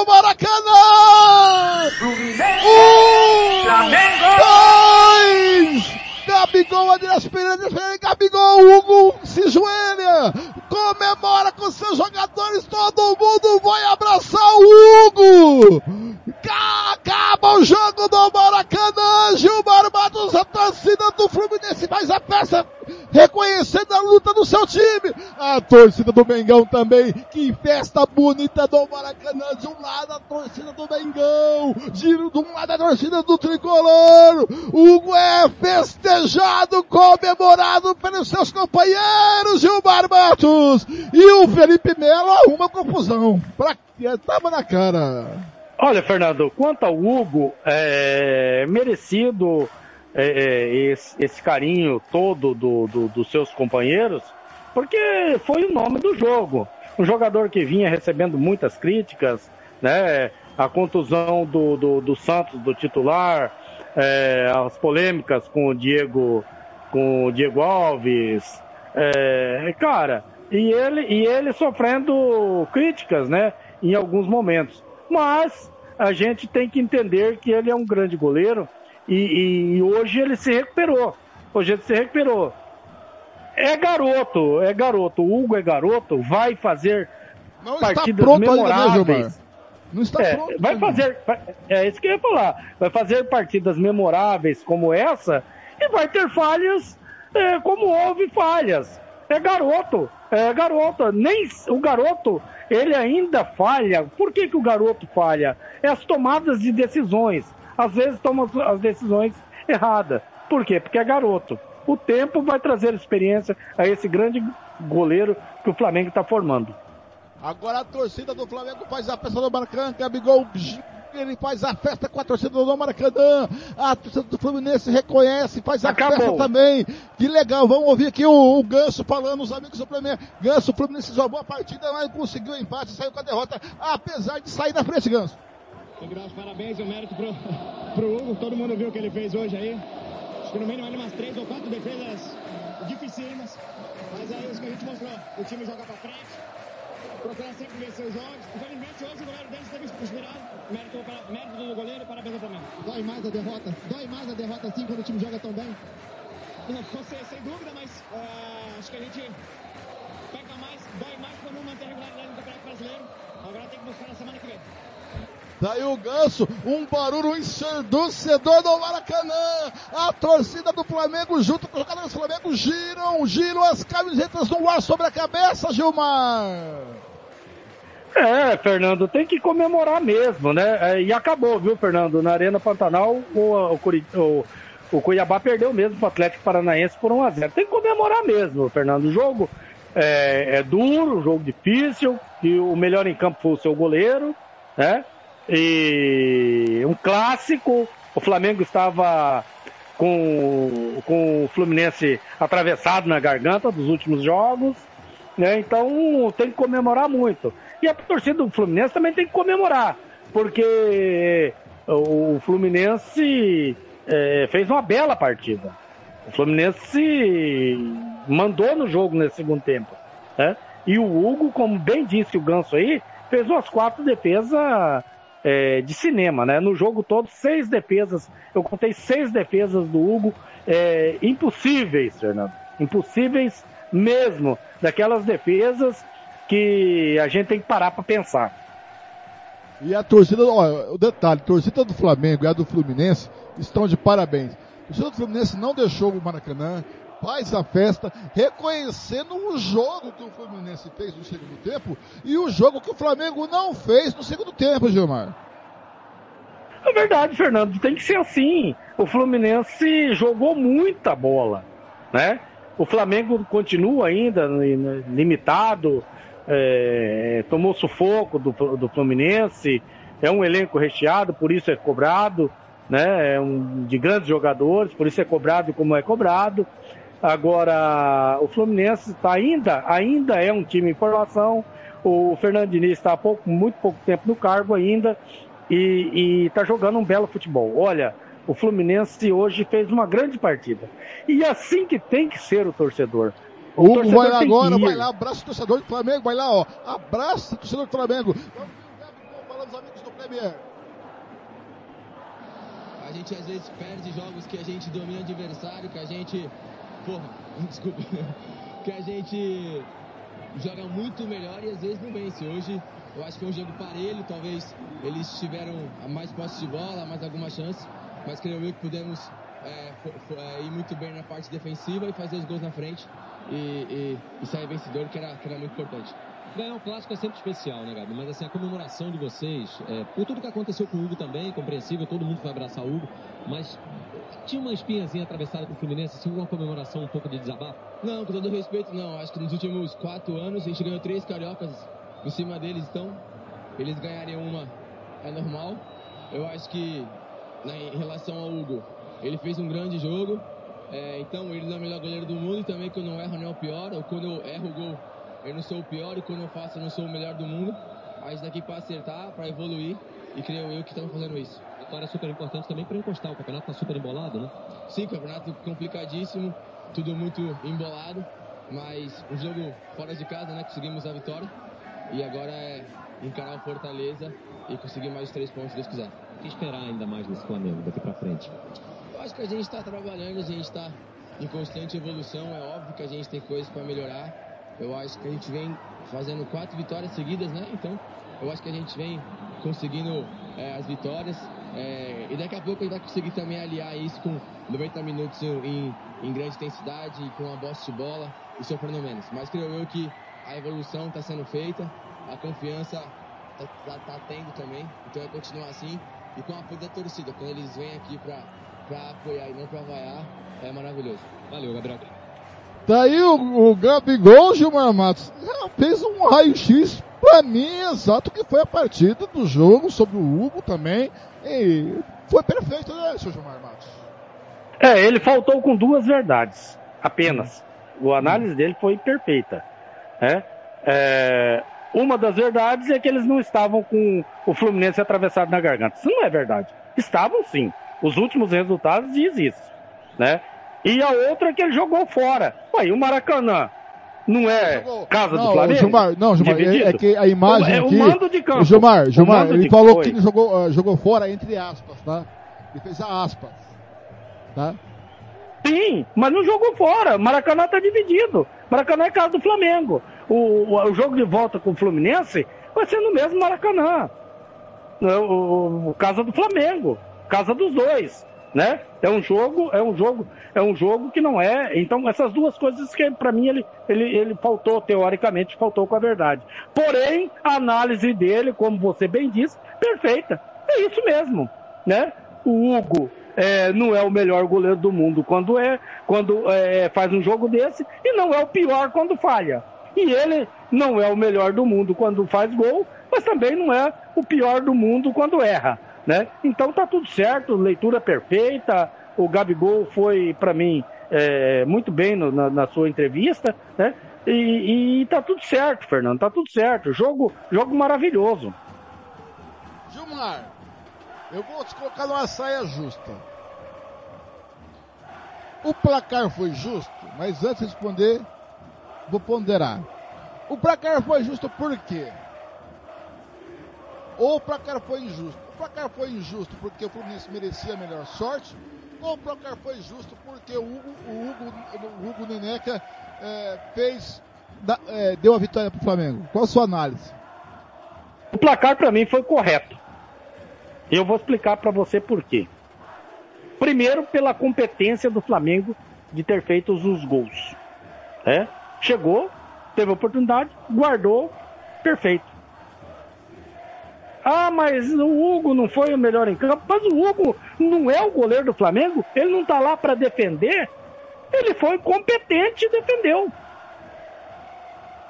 do Maracanã! Um, dois! Gabigol, Andrés Pereira, Gabigol, Hugo se joelha, comemora com seus jogadores, todo mundo vai abraçar o Hugo! Acaba o jogo do Maracanã, Gilmar Matos, a torcida do Fluminense faz a peça reconhecendo a luta do seu time. A torcida do Mengão também, que festa bonita do Maracanã. De um lado a torcida do Mengão, giro de um lado a torcida do Tricolor. Hugo é festejado, comemorado pelos seus companheiros, Gilmar Matos. E o Felipe Melo arruma confusão. Pra que tava na cara. Olha, Fernando, quanto ao Hugo, é merecido é, é, esse, esse, carinho todo do, do, dos seus companheiros, porque foi o nome do jogo. Um jogador que vinha recebendo muitas críticas, né? A contusão do, do, do Santos, do titular, é, as polêmicas com o Diego, com o Diego Alves, é, cara, e ele, e ele sofrendo críticas, né? Em alguns momentos. Mas a gente tem que entender que ele é um grande goleiro e, e, hoje ele se recuperou. Hoje ele se recuperou. É garoto, é garoto. O Hugo é garoto, vai fazer Não partidas memoráveis. Ainda, né, Não está é, pronto. Vai fazer, é isso que eu ia falar. Vai fazer partidas memoráveis como essa e vai ter falhas é, como houve falhas. É garoto, é garoto. Nem o garoto ele ainda falha. Por que, que o garoto falha? É as tomadas de decisões às vezes toma as decisões erradas. Por quê? Porque é garoto. O tempo vai trazer experiência a esse grande goleiro que o Flamengo está formando. Agora a torcida do Flamengo faz a festa do Maracanã, Gabigol ele faz a festa com a torcida do Maracanã. A torcida do Fluminense reconhece, faz a Acabou. festa também. Que legal, vamos ouvir aqui o, o Ganso falando, os amigos do Flamengo. Ganso, o Fluminense jogou a partida, mas conseguiu o empate, saiu com a derrota, apesar de sair da frente, Ganso. Tem que dar os parabéns e o mérito pro, pro Hugo. Todo mundo viu o que ele fez hoje aí. Acho que no mínimo ali umas três ou quatro defesas dificílimas. Mas é isso que a gente mostrou. O time joga pra frente, procura sempre vencer os jogos. Infelizmente hoje o goleiro deles esteve inspirado. Mérito, mérito do goleiro, parabéns ao Flamengo. Dói mais a derrota? Dói mais a derrota assim quando o time joga tão bem? Não, sei, sem dúvida, mas uh, acho que a gente peca mais, dói mais quando não mantém regularidade no Campeonato Brasileiro. Agora tem que buscar na semana que vem. Daí o Ganso, um barulho ensurdecedor do Maracanã. A torcida do Flamengo junto com os jogadores do Flamengo giram, giram as camisetas no ar sobre a cabeça, Gilmar. É, Fernando, tem que comemorar mesmo, né? É, e acabou, viu, Fernando? Na Arena Pantanal, o, o, o, Cuiabá perdeu mesmo para o Atlético Paranaense por 1x0. Tem que comemorar mesmo, Fernando. O jogo é, é duro, jogo difícil, e o melhor em campo foi o seu goleiro, né? E um clássico, o Flamengo estava com, com o Fluminense atravessado na garganta dos últimos jogos, né? Então tem que comemorar muito. E a torcida do Fluminense também tem que comemorar, porque o Fluminense é, fez uma bela partida. O Fluminense mandou no jogo nesse segundo tempo. Né? E o Hugo, como bem disse o Ganso aí, fez umas quatro defesas é, de cinema, né? No jogo todo, seis defesas. Eu contei seis defesas do Hugo é, impossíveis, Fernando. Impossíveis mesmo. Daquelas defesas que a gente tem que parar para pensar. E a torcida, ó, o detalhe, a torcida do Flamengo e a do Fluminense estão de parabéns. A torcida do Fluminense não deixou o Maracanã, faz a festa, reconhecendo o jogo que o Fluminense fez no segundo tempo e o jogo que o Flamengo não fez no segundo tempo, Gilmar. É verdade, Fernando, tem que ser assim. O Fluminense jogou muita bola, né? O Flamengo continua ainda limitado, é, tomou sufoco do, do Fluminense, é um elenco recheado, por isso é cobrado, né? É um, de grandes jogadores, por isso é cobrado como é cobrado. Agora, o Fluminense tá ainda, ainda é um time em formação. O Fernando Diniz está há pouco, muito pouco tempo no cargo ainda e está jogando um belo futebol. Olha, o Fluminense hoje fez uma grande partida. E assim que tem que ser o torcedor. O Hugo torcedor vai lá agora, vai lá, abraço o torcedor do Flamengo, vai lá, ó. Abraço o torcedor do Flamengo. os amigos do Premier. A gente às vezes perde jogos que a gente domina o adversário, que a gente. Porra, desculpa. Que a gente joga muito melhor e às vezes não vence. Hoje eu acho que foi um jogo parelho, talvez eles tiveram mais posse de bola, mais alguma chance, mas creio eu que pudemos é, é, ir muito bem na parte defensiva e fazer os gols na frente e, e, e sair vencedor, que era, que era muito importante. Ganhar um clássico é sempre especial, né, Gabi? Mas assim, a comemoração de vocês, é, por tudo que aconteceu com o Hugo também, compreensível, todo mundo foi abraçar o Hugo, mas tinha uma espinhazinha atravessada com o Fluminense, assim, uma comemoração um pouco de desabafo? Não, com todo respeito, não. Acho que nos últimos quatro anos a gente ganhou três cariocas em cima deles, então eles ganharem uma é normal. Eu acho que né, em relação ao Hugo, ele fez um grande jogo, é, então ele não é o melhor goleiro do mundo e também quando eu erro não é o pior, ou quando eu erro o gol eu não sou o pior e quando eu faço eu não sou o melhor do mundo. Mas daqui para acertar, para evoluir e creio eu que estamos fazendo isso. Vitória é super importante também para encostar. O campeonato está super embolado, né? Sim, campeonato complicadíssimo, tudo muito embolado, mas um jogo fora de casa, né? Conseguimos a vitória e agora é encarar o Fortaleza e conseguir mais os três pontos, se Deus quiser. O que esperar ainda mais nesse Flamengo daqui para frente? Eu acho que a gente está trabalhando, a gente está em constante evolução. É óbvio que a gente tem coisas para melhorar eu acho que a gente vem fazendo quatro vitórias seguidas, né? Então, eu acho que a gente vem conseguindo é, as vitórias. É, e daqui a pouco a gente vai conseguir também aliar isso com 90 minutos em, em grande intensidade, com a bosta de bola e sofrendo menos. Mas creio eu que a evolução está sendo feita, a confiança está tá, tá tendo também. Então é continuar assim e com a apoio da torcida. Quando eles vêm aqui para apoiar e não para vaiar, é maravilhoso. Valeu, Gabriel. Tá aí o, o Gabigol, Gilmar Matos, fez um raio-x pra mim exato que foi a partida do jogo sobre o Hugo também. E foi perfeito, né, seu Gilmar Matos? É, ele faltou com duas verdades, apenas. A análise dele foi perfeita. Né? É, uma das verdades é que eles não estavam com o Fluminense atravessado na garganta. Isso não é verdade. Estavam sim. Os últimos resultados dizem isso. Né? E a outra que ele jogou fora. Ué, o Maracanã não é casa não, do Flamengo? Gilmar, não, Gilmar, é, é, que a imagem é, aqui... o mando de campo. Gilmar, Gilmar, ele falou foi. que ele jogou, uh, jogou fora entre aspas, tá? Ele fez a aspas, tá? Sim, mas não jogou fora. Maracanã tá dividido. Maracanã é casa do Flamengo. O, o, o jogo de volta com o Fluminense vai ser no mesmo Maracanã. O, o, o casa do Flamengo. Casa dos dois né? É um jogo, é um jogo, é um jogo que não é. Então essas duas coisas que para mim ele, ele, ele faltou teoricamente faltou com a verdade. Porém a análise dele, como você bem disse, perfeita. É isso mesmo, né? O Hugo é, não é o melhor goleiro do mundo quando é, quando é, faz um jogo desse e não é o pior quando falha. E ele não é o melhor do mundo quando faz gol, mas também não é o pior do mundo quando erra né? Então tá tudo certo, leitura perfeita. O Gabigol foi, para mim, é, muito bem no, na, na, sua entrevista, né? E, e tá tudo certo, Fernando, tá tudo certo. Jogo, jogo maravilhoso. Gilmar, eu vou te colocar numa saia justa. O placar foi justo, mas antes de responder, vou ponderar. O placar foi justo por quê? Ou o placar foi injusto? placar foi injusto porque o Fluminense merecia a melhor sorte, ou o placar foi justo porque o Hugo, o Hugo, o Hugo Neneca é, fez, é, deu a vitória para o Flamengo? Qual a sua análise? O placar para mim foi correto. Eu vou explicar para você por quê. Primeiro, pela competência do Flamengo de ter feito os gols. É? Chegou, teve a oportunidade, guardou, perfeito. Ah, mas o Hugo não foi o melhor em campo. Mas o Hugo não é o goleiro do Flamengo. Ele não está lá para defender. Ele foi competente e defendeu.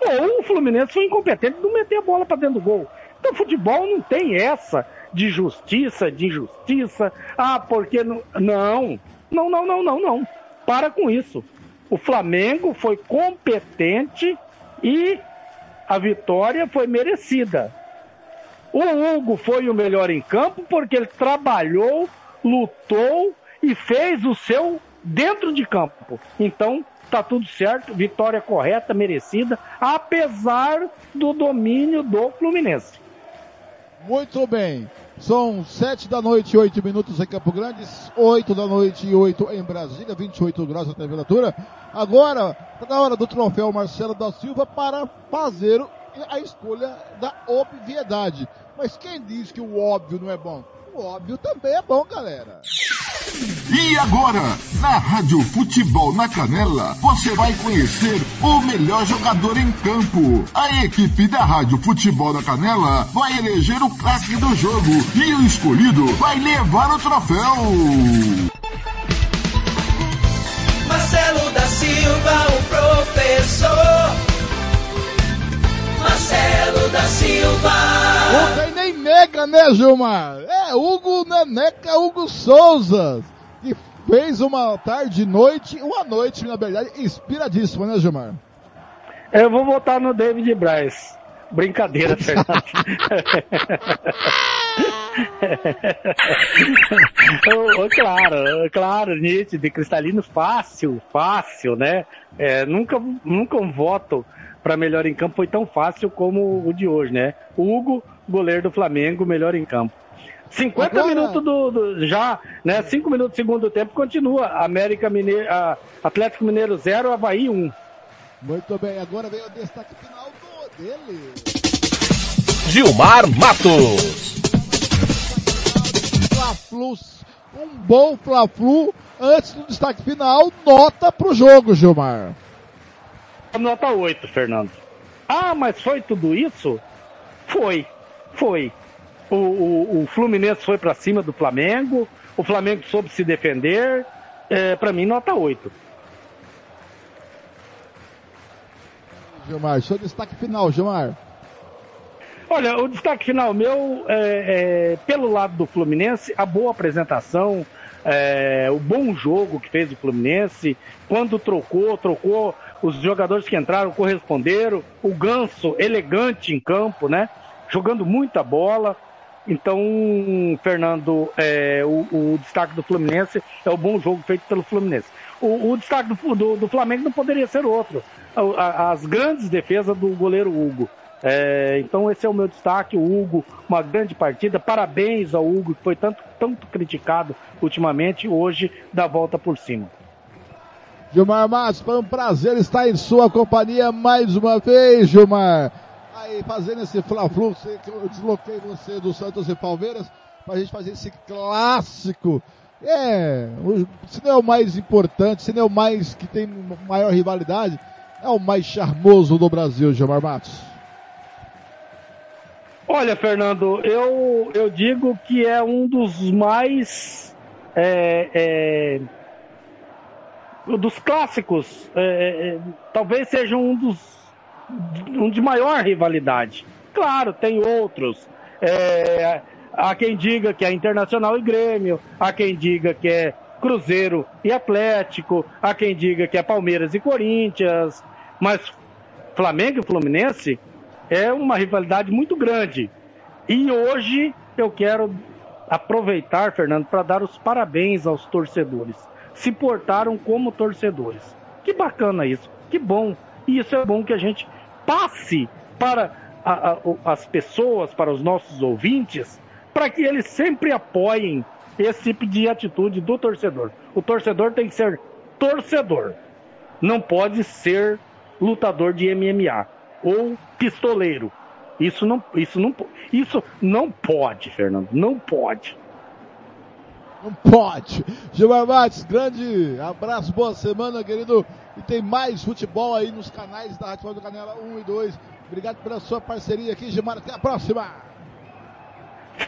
Ou o Fluminense foi incompetente não meter a bola para dentro do gol. Então, futebol não tem essa de justiça, de injustiça. Ah, porque não. Não, não, não, não, não, não. Para com isso. O Flamengo foi competente e a vitória foi merecida. O Hugo foi o melhor em campo porque ele trabalhou, lutou e fez o seu dentro de campo. Então, tá tudo certo, vitória correta, merecida, apesar do domínio do Fluminense. Muito bem. São sete da noite e oito minutos em Campo Grande, oito da noite e oito em Brasília, 28 graus a temperatura. Agora, está na hora do troféu Marcelo da Silva para fazer a escolha da obviedade. Mas quem diz que o óbvio não é bom? O óbvio também é bom, galera. E agora, na Rádio Futebol na Canela, você vai conhecer o melhor jogador em campo. A equipe da Rádio Futebol na Canela vai eleger o craque do jogo e o escolhido vai levar o troféu. Marcelo da Silva, o professor. Marcelo da Silva. Não tem nem nega, né, Gilmar? É Hugo Neneca Hugo Souza, que fez uma tarde e noite, uma noite, na verdade, inspiradíssima, né, Gilmar? Eu vou votar no David Braz. Brincadeira, Fernando. oh, oh, claro, claro, nítido, cristalino, fácil, fácil, né? É, nunca, nunca um voto para melhor em campo foi tão fácil como o de hoje, né? O Hugo, goleiro do Flamengo, melhor em campo. 50 Agora... minutos do, do, já, né? 5 minutos do segundo tempo continua. América Mineiro, Atlético Mineiro 0, Havaí 1. Um. Muito bem, agora vem o destaque final do dele. Gilmar Matos. Fla-Flu, um bom Fla-Flu antes do destaque final, nota pro jogo, Gilmar. Nota 8, Fernando. Ah, mas foi tudo isso? Foi, foi. O, o, o Fluminense foi para cima do Flamengo, o Flamengo soube se defender. É, para mim, nota 8. Gilmar, seu destaque final, Gilmar. Olha, o destaque final meu é, é pelo lado do Fluminense, a boa apresentação, é, o bom jogo que fez o Fluminense, quando trocou, trocou os jogadores que entraram corresponderam, o Ganso elegante em campo, né? Jogando muita bola. Então, Fernando, é, o, o, destaque do Fluminense é o bom jogo feito pelo Fluminense. O, o destaque do, do, do, Flamengo não poderia ser outro. As grandes defesas do goleiro Hugo. É, então esse é o meu destaque, o Hugo, uma grande partida. Parabéns ao Hugo, que foi tanto, tanto criticado ultimamente, hoje dá volta por cima. Gilmar Matos, foi um prazer estar em sua companhia mais uma vez, Gilmar. Aí, fazendo esse fla-flu, eu desloquei você do Santos e Palmeiras, pra gente fazer esse clássico. É, se não é o mais importante, se não é o mais que tem maior rivalidade, é o mais charmoso do Brasil, Gilmar Matos. Olha, Fernando, eu, eu digo que é um dos mais é, é, dos clássicos, é, é, é, talvez seja um dos um de maior rivalidade. Claro, tem outros. É, há quem diga que é Internacional e Grêmio, há quem diga que é Cruzeiro e Atlético, há quem diga que é Palmeiras e Corinthians, mas Flamengo e Fluminense é uma rivalidade muito grande. E hoje eu quero aproveitar, Fernando, para dar os parabéns aos torcedores se portaram como torcedores. Que bacana isso, que bom. E isso é bom que a gente passe para a, a, as pessoas, para os nossos ouvintes, para que eles sempre apoiem esse tipo de atitude do torcedor. O torcedor tem que ser torcedor, não pode ser lutador de MMA ou pistoleiro. Isso não, isso não, isso não pode, Fernando, não pode. Não pode. Gilmar Matos, grande abraço, boa semana, querido. E tem mais futebol aí nos canais da Rádio do Canela 1 e 2. Obrigado pela sua parceria aqui, Gilmar. Até a próxima.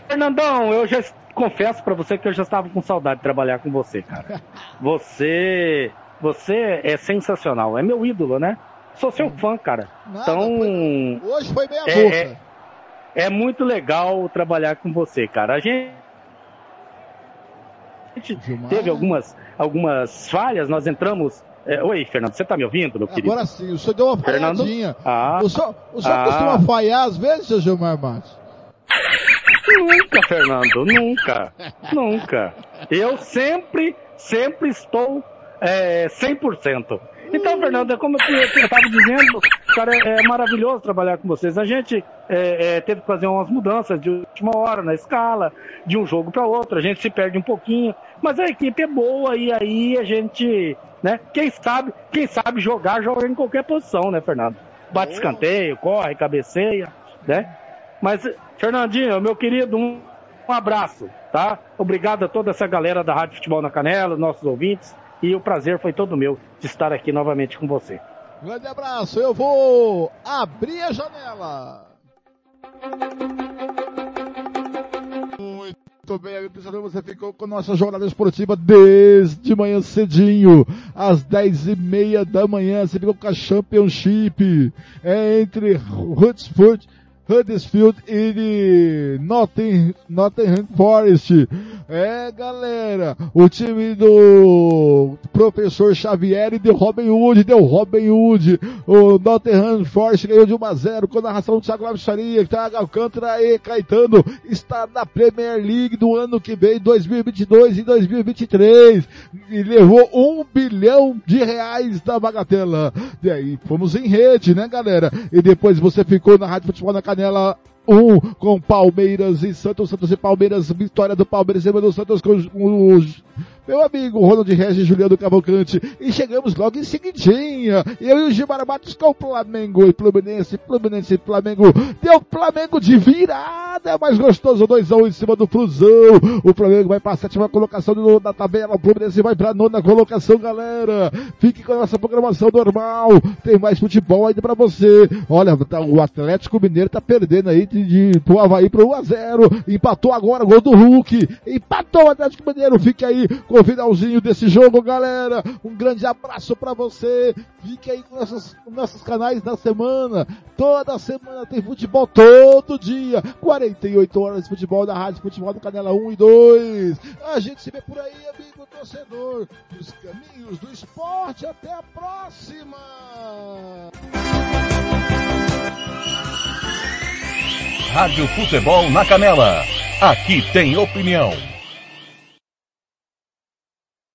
Fernandão, eu já confesso para você que eu já estava com saudade de trabalhar com você, cara. Você, você é sensacional, é meu ídolo, né? Sou seu fã, cara. Nada, então, foi... hoje foi meia é, boca. É, é muito legal trabalhar com você, cara. A gente gente teve algumas, algumas falhas, nós entramos. É, oi, Fernando, você está me ouvindo, meu querido? Agora sim, o senhor deu uma falhadinha. Ah, o senhor, o senhor ah, costuma falhar às vezes, seu Gilmar Matos? Nunca, Fernando, nunca. nunca. Eu sempre, sempre estou é, 100%. Então, Fernando, é como eu estava dizendo, cara, é, é maravilhoso trabalhar com vocês. A gente é, é, teve que fazer umas mudanças de última hora na escala, de um jogo para outro, a gente se perde um pouquinho, mas a equipe é boa e aí a gente, né? Quem sabe, quem sabe jogar, joga em qualquer posição, né, Fernando? Bate escanteio, corre, cabeceia, né? Mas, Fernandinho, meu querido, um, um abraço, tá? Obrigado a toda essa galera da Rádio Futebol na Canela, nossos ouvintes, e o prazer foi todo meu de estar aqui novamente com você. Grande abraço, eu vou abrir a janela. Muito bem, abençoador, você ficou com nossa jornada esportiva desde manhã cedinho, às dez e meia da manhã, você ficou com a Championship, é entre Huddersfield Huddersfield e Nottingham Forest. É, galera, o time do professor Xavier e de Robin Hood, deu Robin Hood. O Nottingham Forest ganhou de 1 a 0 com a narração do Thiago Lavicharia, Thiago Alcântara e Caetano está na Premier League do ano que vem, 2022 e 2023. E levou um bilhão de reais da bagatela. E aí, fomos em rede, né, galera? E depois você ficou na Rádio Futebol na Canela 1 um, com Palmeiras e Santos, Santos e Palmeiras, vitória do Palmeiras e do Santos com os meu amigo Ronald Regis Juliano Cavalcante. E chegamos logo em seguidinha. Eu e o Gilmar Matos com o Flamengo e Fluminense, Fluminense e Flamengo. Deu Flamengo de virada, mais gostoso, 2x1 um em cima do Flusão. O Flamengo vai para a sétima colocação da tabela, o Fluminense vai para a nona colocação, galera. Fique com a nossa programação normal. Tem mais futebol ainda para você. Olha, tá, o Atlético Mineiro tá perdendo aí de, de pro Havaí pro 1x0. Empatou agora, gol do Hulk. Empatou o Atlético Mineiro. Fique aí com o finalzinho desse jogo, galera. Um grande abraço para você. Fique aí com nossos, nossos canais da semana. Toda semana tem futebol todo dia. 48 horas de futebol da Rádio Futebol do Canela 1 e 2. A gente se vê por aí, amigo torcedor. Dos caminhos do esporte. Até a próxima. Rádio Futebol na Canela. Aqui tem opinião.